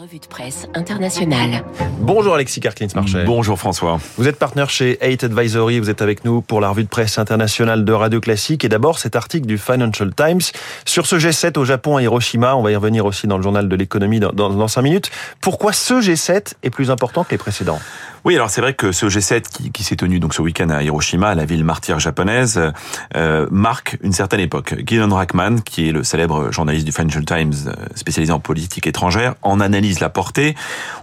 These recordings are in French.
revue de presse internationale. Bonjour Alexis Karklins-Marchais. Bonjour François. Vous êtes partenaire chez 8 Advisory, vous êtes avec nous pour la revue de presse internationale de Radio Classique. Et d'abord, cet article du Financial Times sur ce G7 au Japon à Hiroshima. On va y revenir aussi dans le journal de l'économie dans, dans, dans 5 minutes. Pourquoi ce G7 est plus important que les précédents? Oui, alors c'est vrai que ce G7 qui, qui s'est tenu donc ce week-end à Hiroshima, la ville martyre japonaise, euh, marque une certaine époque. Gillian Rackman, qui est le célèbre journaliste du Financial Times euh, spécialisé en politique étrangère, en analyse la portée.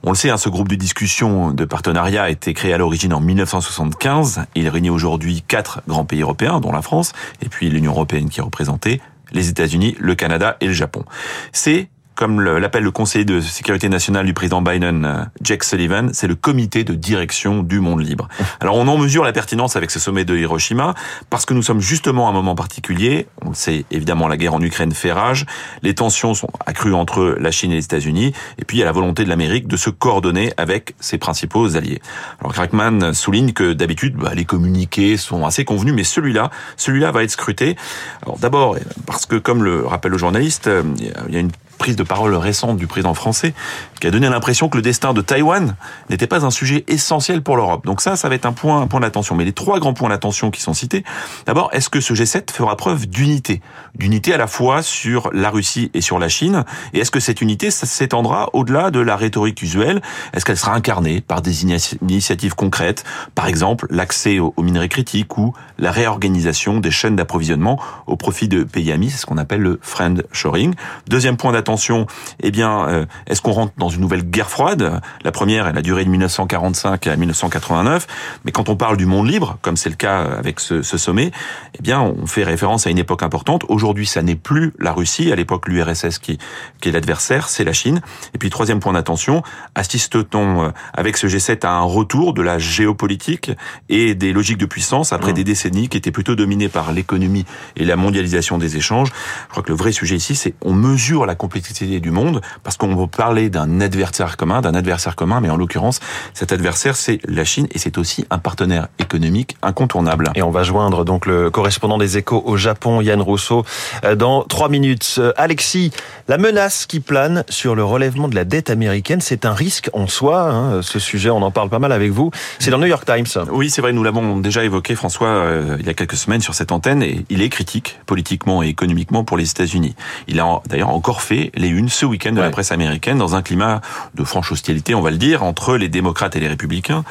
On le sait, hein, ce groupe de discussion de partenariat a été créé à l'origine en 1975. Il réunit aujourd'hui quatre grands pays européens, dont la France, et puis l'Union européenne qui est représentée, les États-Unis, le Canada et le Japon. C'est comme l'appelle le conseiller de sécurité nationale du président Biden, euh, Jack Sullivan, c'est le comité de direction du monde libre. Alors on en mesure la pertinence avec ce sommet de Hiroshima parce que nous sommes justement à un moment particulier. On le sait évidemment, la guerre en Ukraine fait rage, les tensions sont accrues entre la Chine et les États-Unis, et puis il y a la volonté de l'Amérique de se coordonner avec ses principaux alliés. Alors Crackman souligne que d'habitude bah, les communiqués sont assez convenus, mais celui-là, celui-là va être scruté. Alors d'abord parce que comme le rappelle le journaliste, euh, il y a une prise de parole récente du président français qui a donné l'impression que le destin de Taïwan n'était pas un sujet essentiel pour l'Europe. Donc ça, ça va être un point, un point d'attention. Mais les trois grands points d'attention qui sont cités, d'abord, est-ce que ce G7 fera preuve d'unité? D'unité à la fois sur la Russie et sur la Chine Et est-ce que cette unité s'étendra au-delà de la rhétorique usuelle? Est-ce qu'elle sera incarnée par des initiatives concrètes? Par exemple, l'accès aux minerais critiques ou la réorganisation des chaînes d'approvisionnement au profit de pays amis, c'est ce qu'on appelle le friend shoring. Deuxième point d'attention, eh bien, euh, est-ce qu'on rentre dans une nouvelle guerre froide? La première, elle a duré de 1945 à 1989, mais quand on parle du monde libre, comme c'est le cas avec ce, ce, sommet, eh bien, on fait référence à une époque importante. Aujourd'hui, ça n'est plus la Russie. À l'époque, l'URSS qui, qui est l'adversaire, c'est la Chine. Et puis, troisième point d'attention, assiste-t-on euh, avec ce G7 à un retour de la géopolitique et des logiques de puissance après mmh. des décennies qui étaient plutôt dominées par l'économie et la mondialisation des échanges? Je crois que le vrai sujet ici, c'est on mesure la complexité du monde parce qu'on veut parler d'un adversaire commun, d'un adversaire commun, mais en l'occurrence, cet adversaire, c'est la Chine et c'est aussi un partenaire économique incontournable. Et on va joindre donc le correspondant des échos au Japon, Yann Rousseau, euh, dans trois minutes. Euh, Alexis, la menace qui plane sur le relèvement de la dette américaine, c'est un risque en soi. Hein, ce sujet, on en parle pas mal avec vous. C'est dans le New York Times. Oui, c'est vrai, nous l'avons déjà évoqué, François, euh, il y a quelques semaines sur cette antenne, et il est critique politiquement et économiquement pour les États-Unis. Il a d'ailleurs encore fait les unes ce week-end de ouais. la presse américaine dans un climat de franche hostilité, on va le dire, entre les démocrates et les républicains,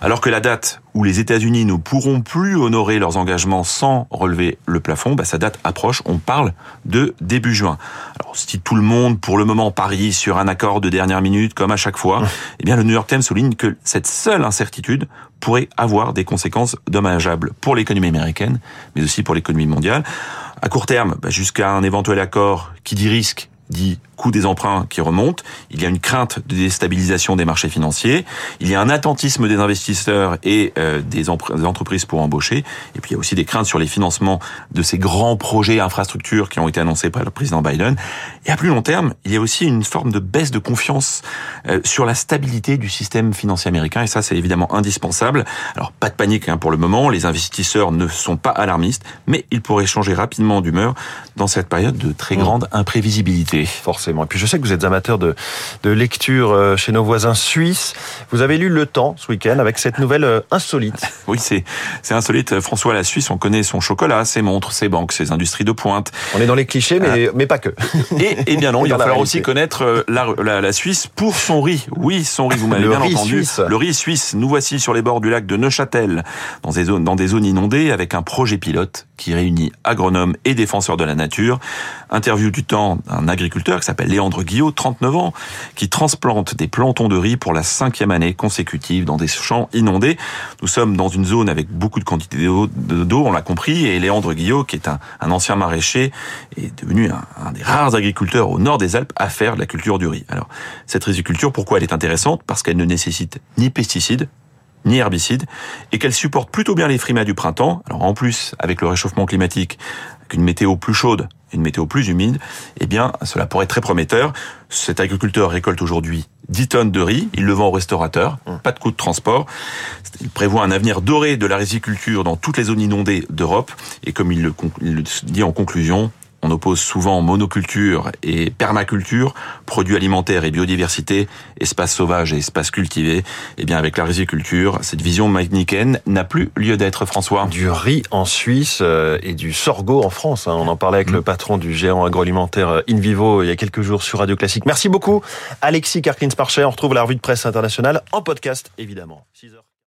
alors que la date où les États-Unis ne pourront plus honorer leurs engagements sans relever le plafond, bah, sa date approche. On parle de début juin. Alors, si tout le monde, pour le moment, parie sur un accord de dernière minute, comme à chaque fois, eh bien, le New York Times souligne que cette seule incertitude pourrait avoir des conséquences dommageables pour l'économie américaine, mais aussi pour l'économie mondiale. À court terme, bah, jusqu'à un éventuel accord qui dit risque dit coût des emprunts qui remonte, il y a une crainte de déstabilisation des marchés financiers, il y a un attentisme des investisseurs et euh, des, entreprises pour embaucher, et puis il y a aussi des craintes sur les financements de ces grands projets infrastructures qui ont été annoncés par le président Biden. Et à plus long terme, il y a aussi une forme de baisse de confiance euh, sur la stabilité du système financier américain, et ça c'est évidemment indispensable. Alors pas de panique hein, pour le moment, les investisseurs ne sont pas alarmistes, mais ils pourraient changer rapidement d'humeur dans cette période de très grande imprévisibilité. Forcément. Et puis je sais que vous êtes amateur de, de lecture chez nos voisins suisses. Vous avez lu Le Temps ce week-end avec cette nouvelle insolite. Oui, c'est c'est insolite. François, la Suisse, on connaît son chocolat, ses montres, ses banques, ses industries de pointe. On est dans les clichés, mais, euh, mais pas que. Et, et bien non, il va falloir aussi connaître la, la, la, Suisse pour son riz. Oui, son riz, vous m'avez bien riz entendu. Suisse. Le riz suisse. Nous voici sur les bords du lac de Neuchâtel, dans des zones, dans des zones inondées, avec un projet pilote qui réunit agronomes et défenseurs de la nature. Interview du temps d'un agriculteur qui s'appelle Léandre Guillot, 39 ans, qui transplante des plantons de riz pour la cinquième année consécutive dans des champs inondés. Nous sommes dans une zone avec beaucoup de quantité d'eau, on l'a compris, et Léandre Guillot, qui est un, un ancien maraîcher, est devenu un, un, des rares agriculteurs au nord des Alpes à faire de la culture du riz. Alors, cette riziculture, pourquoi elle est intéressante? Parce qu'elle ne nécessite ni pesticides, ni herbicides, et qu'elle supporte plutôt bien les frimas du printemps. Alors en plus, avec le réchauffement climatique, avec une météo plus chaude, une météo plus humide, eh bien, cela pourrait être très prometteur. Cet agriculteur récolte aujourd'hui 10 tonnes de riz, il le vend au restaurateur, pas de coût de transport. Il prévoit un avenir doré de la riziculture dans toutes les zones inondées d'Europe, et comme il le, il le dit en conclusion, on oppose souvent monoculture et permaculture, produits alimentaires et biodiversité, espaces sauvages et espaces cultivés. Eh bien, avec la riziculture, cette vision magnicaine n'a plus lieu d'être, François. Du riz en Suisse euh, et du sorgho en France. Hein. On en parlait avec le patron du géant agroalimentaire euh, InVivo il y a quelques jours sur Radio Classique. Merci beaucoup, Alexis Karklins-Parcher. On retrouve la revue de presse internationale en podcast, évidemment. 6 heures.